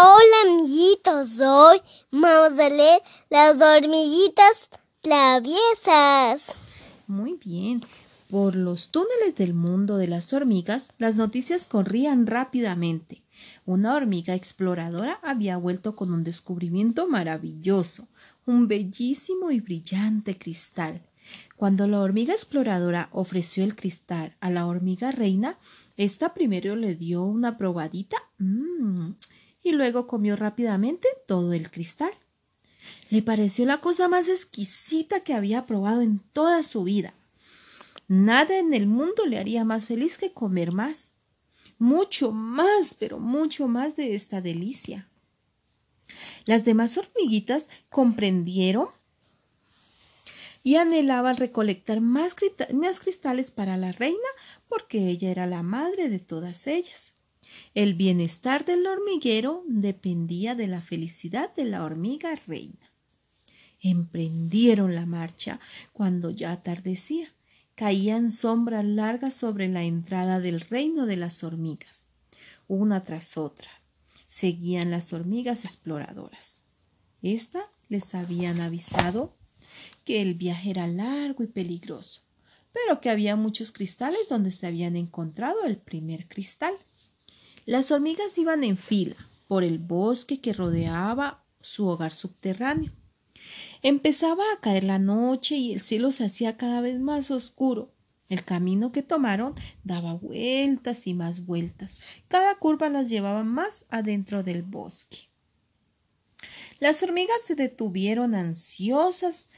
Hola amiguitos, hoy vamos a leer las hormiguitas traviesas. Muy bien. Por los túneles del mundo de las hormigas, las noticias corrían rápidamente. Una hormiga exploradora había vuelto con un descubrimiento maravilloso, un bellísimo y brillante cristal. Cuando la hormiga exploradora ofreció el cristal a la hormiga reina, ésta primero le dio una probadita mmm, y luego comió rápidamente todo el cristal. Le pareció la cosa más exquisita que había probado en toda su vida. Nada en el mundo le haría más feliz que comer más. Mucho más, pero mucho más de esta delicia. Las demás hormiguitas comprendieron y anhelaban recolectar más, más, cristales para la reina porque ella era la madre de todas ellas. El bienestar del hormiguero dependía de la felicidad de la hormiga reina. Emprendieron la marcha cuando ya atardecía caían sombras largas sobre la entrada del reino de las hormigas, una tras otra. Seguían las hormigas exploradoras. Esta les habían avisado que el viaje era largo y peligroso, pero que había muchos cristales donde se habían encontrado el primer cristal. Las hormigas iban en fila por el bosque que rodeaba su hogar subterráneo. Empezaba a caer la noche y el cielo se hacía cada vez más oscuro. El camino que tomaron daba vueltas y más vueltas. Cada curva las llevaba más adentro del bosque. Las hormigas se detuvieron ansiosas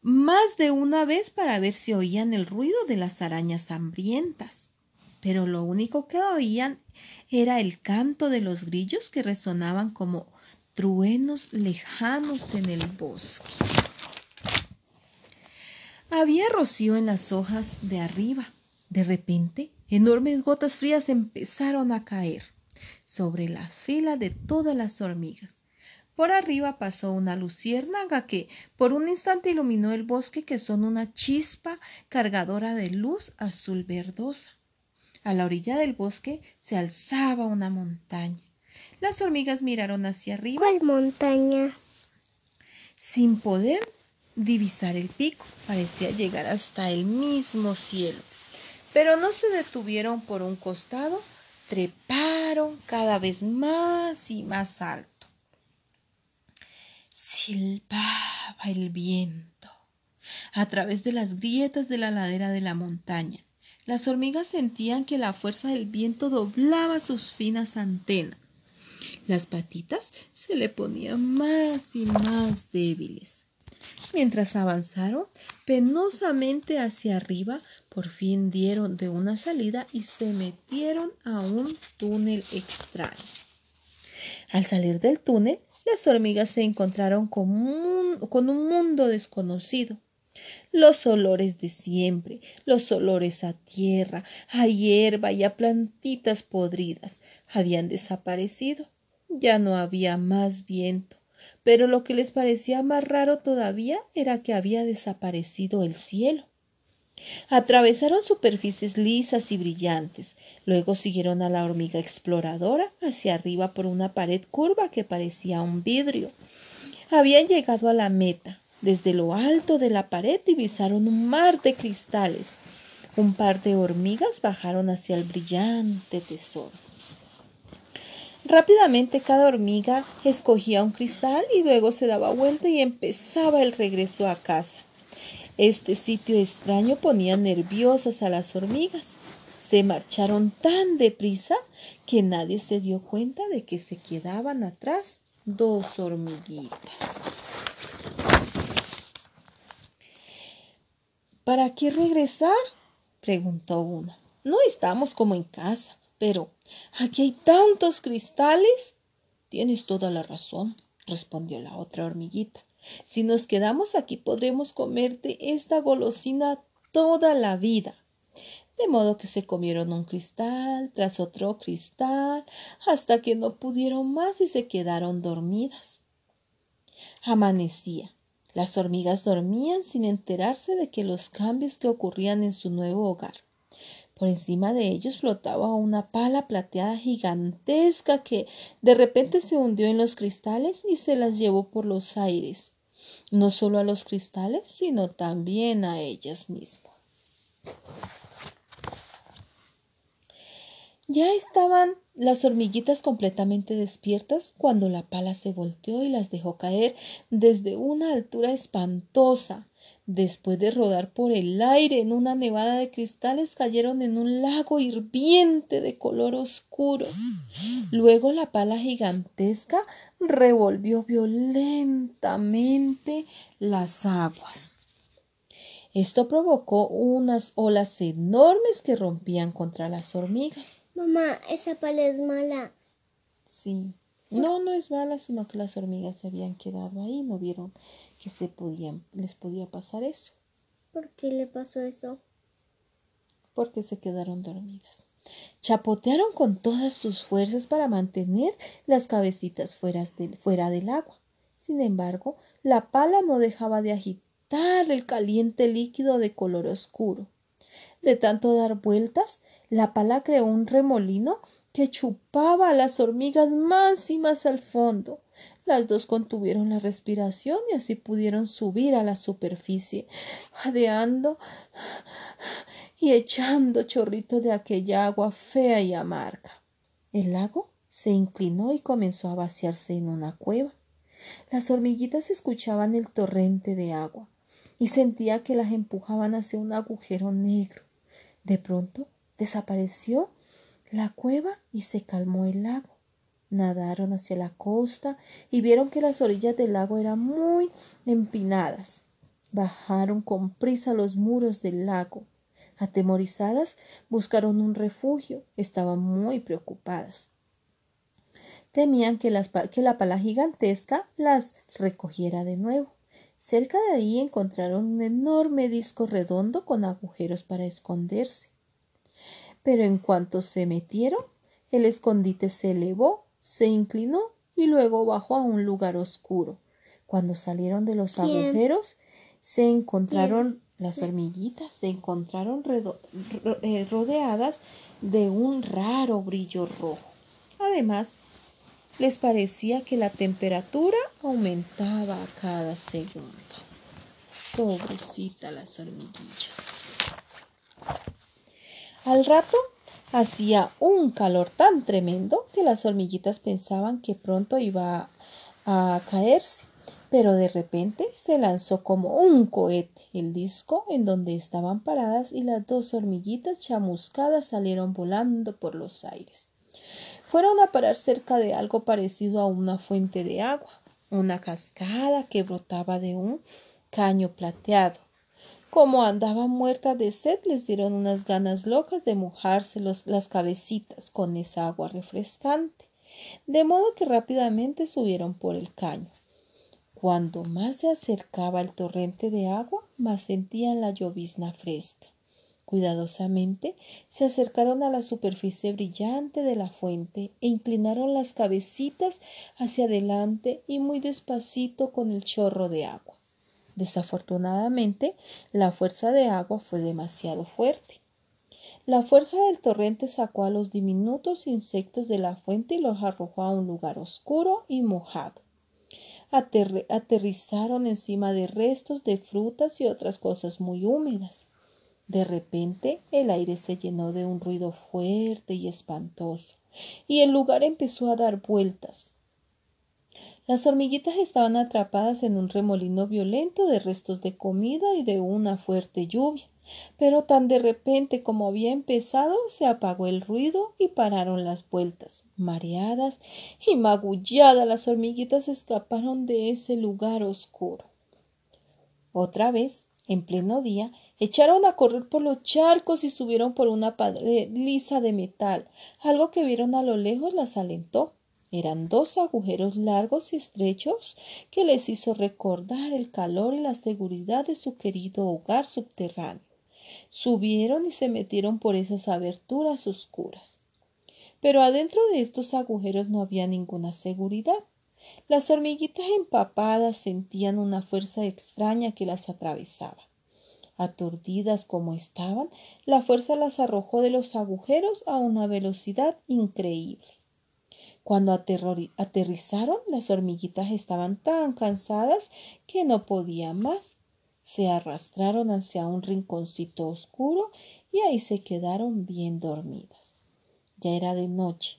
más de una vez para ver si oían el ruido de las arañas hambrientas. Pero lo único que oían era el canto de los grillos que resonaban como truenos lejanos en el bosque. Había rocío en las hojas de arriba. De repente, enormes gotas frías empezaron a caer sobre la fila de todas las hormigas. Por arriba pasó una luciérnaga que por un instante iluminó el bosque que son una chispa cargadora de luz azul verdosa. A la orilla del bosque se alzaba una montaña. Las hormigas miraron hacia arriba. ¿Cuál montaña? Sin poder divisar el pico, parecía llegar hasta el mismo cielo. Pero no se detuvieron por un costado, treparon cada vez más y más alto. Silbaba el viento a través de las grietas de la ladera de la montaña. Las hormigas sentían que la fuerza del viento doblaba sus finas antenas las patitas se le ponían más y más débiles. Mientras avanzaron penosamente hacia arriba, por fin dieron de una salida y se metieron a un túnel extraño. Al salir del túnel, las hormigas se encontraron con un, con un mundo desconocido. Los olores de siempre, los olores a tierra, a hierba y a plantitas podridas habían desaparecido ya no había más viento, pero lo que les parecía más raro todavía era que había desaparecido el cielo. Atravesaron superficies lisas y brillantes, luego siguieron a la hormiga exploradora hacia arriba por una pared curva que parecía un vidrio. Habían llegado a la meta. Desde lo alto de la pared divisaron un mar de cristales. Un par de hormigas bajaron hacia el brillante tesoro. Rápidamente cada hormiga escogía un cristal y luego se daba vuelta y empezaba el regreso a casa. Este sitio extraño ponía nerviosas a las hormigas. Se marcharon tan deprisa que nadie se dio cuenta de que se quedaban atrás dos hormiguitas. ¿Para qué regresar? preguntó una. No estamos como en casa. Pero aquí hay tantos cristales. Tienes toda la razón, respondió la otra hormiguita. Si nos quedamos aquí podremos comerte esta golosina toda la vida. De modo que se comieron un cristal tras otro cristal hasta que no pudieron más y se quedaron dormidas. Amanecía. Las hormigas dormían sin enterarse de que los cambios que ocurrían en su nuevo hogar Por encima de ellos flotaba una pala plateada gigantesca que de repente se hundió en los cristales y se las llevó por los aires, no solo a los cristales, sino también a ellas mismas. Ya estaban las hormiguitas completamente despiertas cuando la pala se volteó y las dejó caer desde una altura espantosa. Después de rodar por el aire en una nevada de cristales, cayeron en un lago hirviente de color oscuro. Luego la pala gigantesca revolvió violentamente las aguas. Esto provocó unas olas enormes que rompían contra las hormigas. Mamá, esa pala es mala. Sí. No, no es mala, sino que las hormigas se habían quedado ahí, no vieron que se podían, les podía pasar eso. ¿Por qué le pasó eso? Porque se quedaron dormidas. Chapotearon con todas sus fuerzas para mantener las cabecitas fuera, fuera del agua. Sin embargo, la pala no dejaba de agitar el caliente líquido de color oscuro. De tanto dar vueltas, la pala creó un remolino que chupaba a las hormigas más y más al fondo. Las dos contuvieron la respiración y así pudieron subir a la superficie, jadeando y echando chorritos de aquella agua fea y amarga. El lago se inclinó y comenzó a vaciarse en una cueva. Las hormiguitas escuchaban el torrente de agua y sentía que las empujaban hacia un agujero negro. De pronto desapareció la cueva y se calmó el lago. Nadaron hacia la costa y vieron que las orillas del lago eran muy empinadas. Bajaron con prisa los muros del lago. Atemorizadas, buscaron un refugio. Estaban muy preocupadas. Temían que, que la pala gigantesca las recogiera de nuevo. Cerca de ahí encontraron un enorme disco redondo con agujeros para esconderse. Pero en cuanto se metieron, el escondite se elevó, se inclinó y luego bajó a un lugar oscuro. Cuando salieron de los agujeros, se encontraron las hormiguitas, se encontraron eh, rodeadas de un raro brillo rojo. Además, les parecía que la temperatura aumentaba a cada segundo. Pobrecita las hormiguillas. Al rato hacía un calor tan tremendo que las hormiguitas pensaban que pronto iba a caerse, pero de repente se lanzó como un cohete el disco en donde estaban paradas y las dos hormiguitas chamuscadas salieron volando por los aires fueron a parar cerca de algo parecido a una fuente de agua, una cascada que brotaba de un caño plateado. Como andaban muertas de sed, les dieron unas ganas locas de mojarse las cabecitas con esa agua refrescante, de modo que rápidamente subieron por el caño. Cuando más se acercaba el torrente de agua, más sentían la llovizna fresca. Cuidadosamente se acercaron a la superficie brillante de la fuente e inclinaron las cabecitas hacia adelante y muy despacito con el chorro de agua. Desafortunadamente, la fuerza de agua fue demasiado fuerte. La fuerza del torrente sacó a los diminutos insectos de la fuente y los arrojó a un lugar oscuro y mojado. aterrizaron encima de restos de frutas y otras cosas muy húmedas. De repente el aire se llenó de un ruido fuerte y espantoso, y el lugar empezó a dar vueltas. Las hormiguitas estaban atrapadas en un remolino violento de restos de comida y de una fuerte lluvia, pero tan de repente como había empezado se apagó el ruido y pararon las vueltas. Mareadas y magulladas las hormiguitas escaparon de ese lugar oscuro. Otra vez en pleno día, echaron a correr por los charcos y subieron por una pared lisa de metal. Algo que vieron a lo lejos las alentó. Eran dos agujeros largos y estrechos que les hizo recordar el calor y la seguridad de su querido hogar subterráneo. Subieron y se metieron por esas aberturas oscuras. Pero adentro de estos agujeros no había ninguna seguridad. Las hormiguitas empapadas sentían una fuerza extraña que las atravesaba. Aturdidas como estaban, la fuerza las arrojó de los agujeros a una velocidad increíble. Cuando aterrizaron, las hormiguitas estaban tan cansadas que no podían más. Se arrastraron hacia un rinconcito oscuro y ahí se quedaron bien dormidas. Ya era de noche,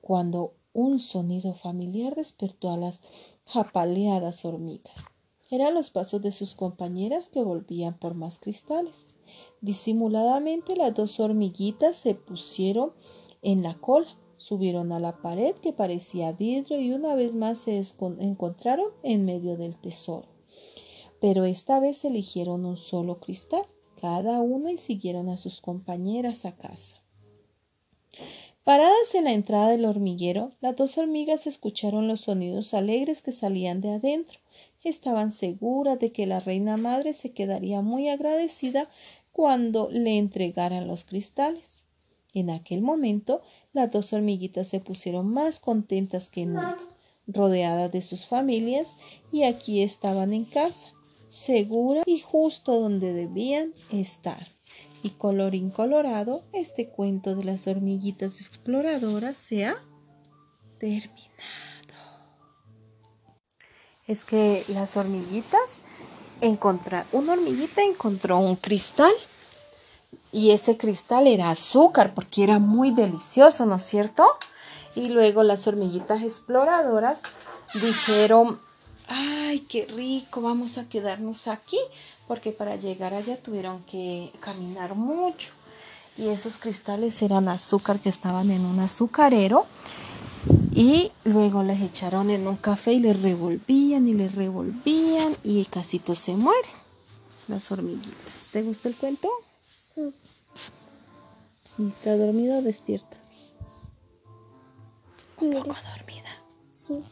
cuando un sonido familiar despertó a las japaleadas hormigas. Eran los pasos de sus compañeras que volvían por más cristales. Disimuladamente las dos hormiguitas se pusieron en la cola, subieron a la pared que parecía vidrio y una vez más se encontraron en medio del tesoro. Pero esta vez eligieron un solo cristal, cada una y siguieron a sus compañeras a casa. Paradas en la entrada del hormiguero, las dos hormigas escucharon los sonidos alegres que salían de adentro. Estaban seguras de que la reina madre se quedaría muy agradecida cuando le entregaran los cristales. En aquel momento, las dos hormiguitas se pusieron más contentas que nunca, rodeadas de sus familias, y aquí estaban en casa, seguras y justo donde debían estar. Y colorín colorado, este cuento de las hormiguitas exploradoras se ha terminado. Es que las hormiguitas encontraron, una hormiguita encontró un cristal y ese cristal era azúcar porque era muy delicioso, ¿no es cierto? Y luego las hormiguitas exploradoras dijeron, ay, qué rico, vamos a quedarnos aquí porque para llegar allá tuvieron que caminar mucho y esos cristales eran azúcar que estaban en un azucarero y luego les echaron en un café y les revolvían y les revolvían y casi todos se mueren las hormiguitas. ¿Te gusta el cuento? Sí. ¿Está dormido o despierta? Mira. Poco dormida. Sí.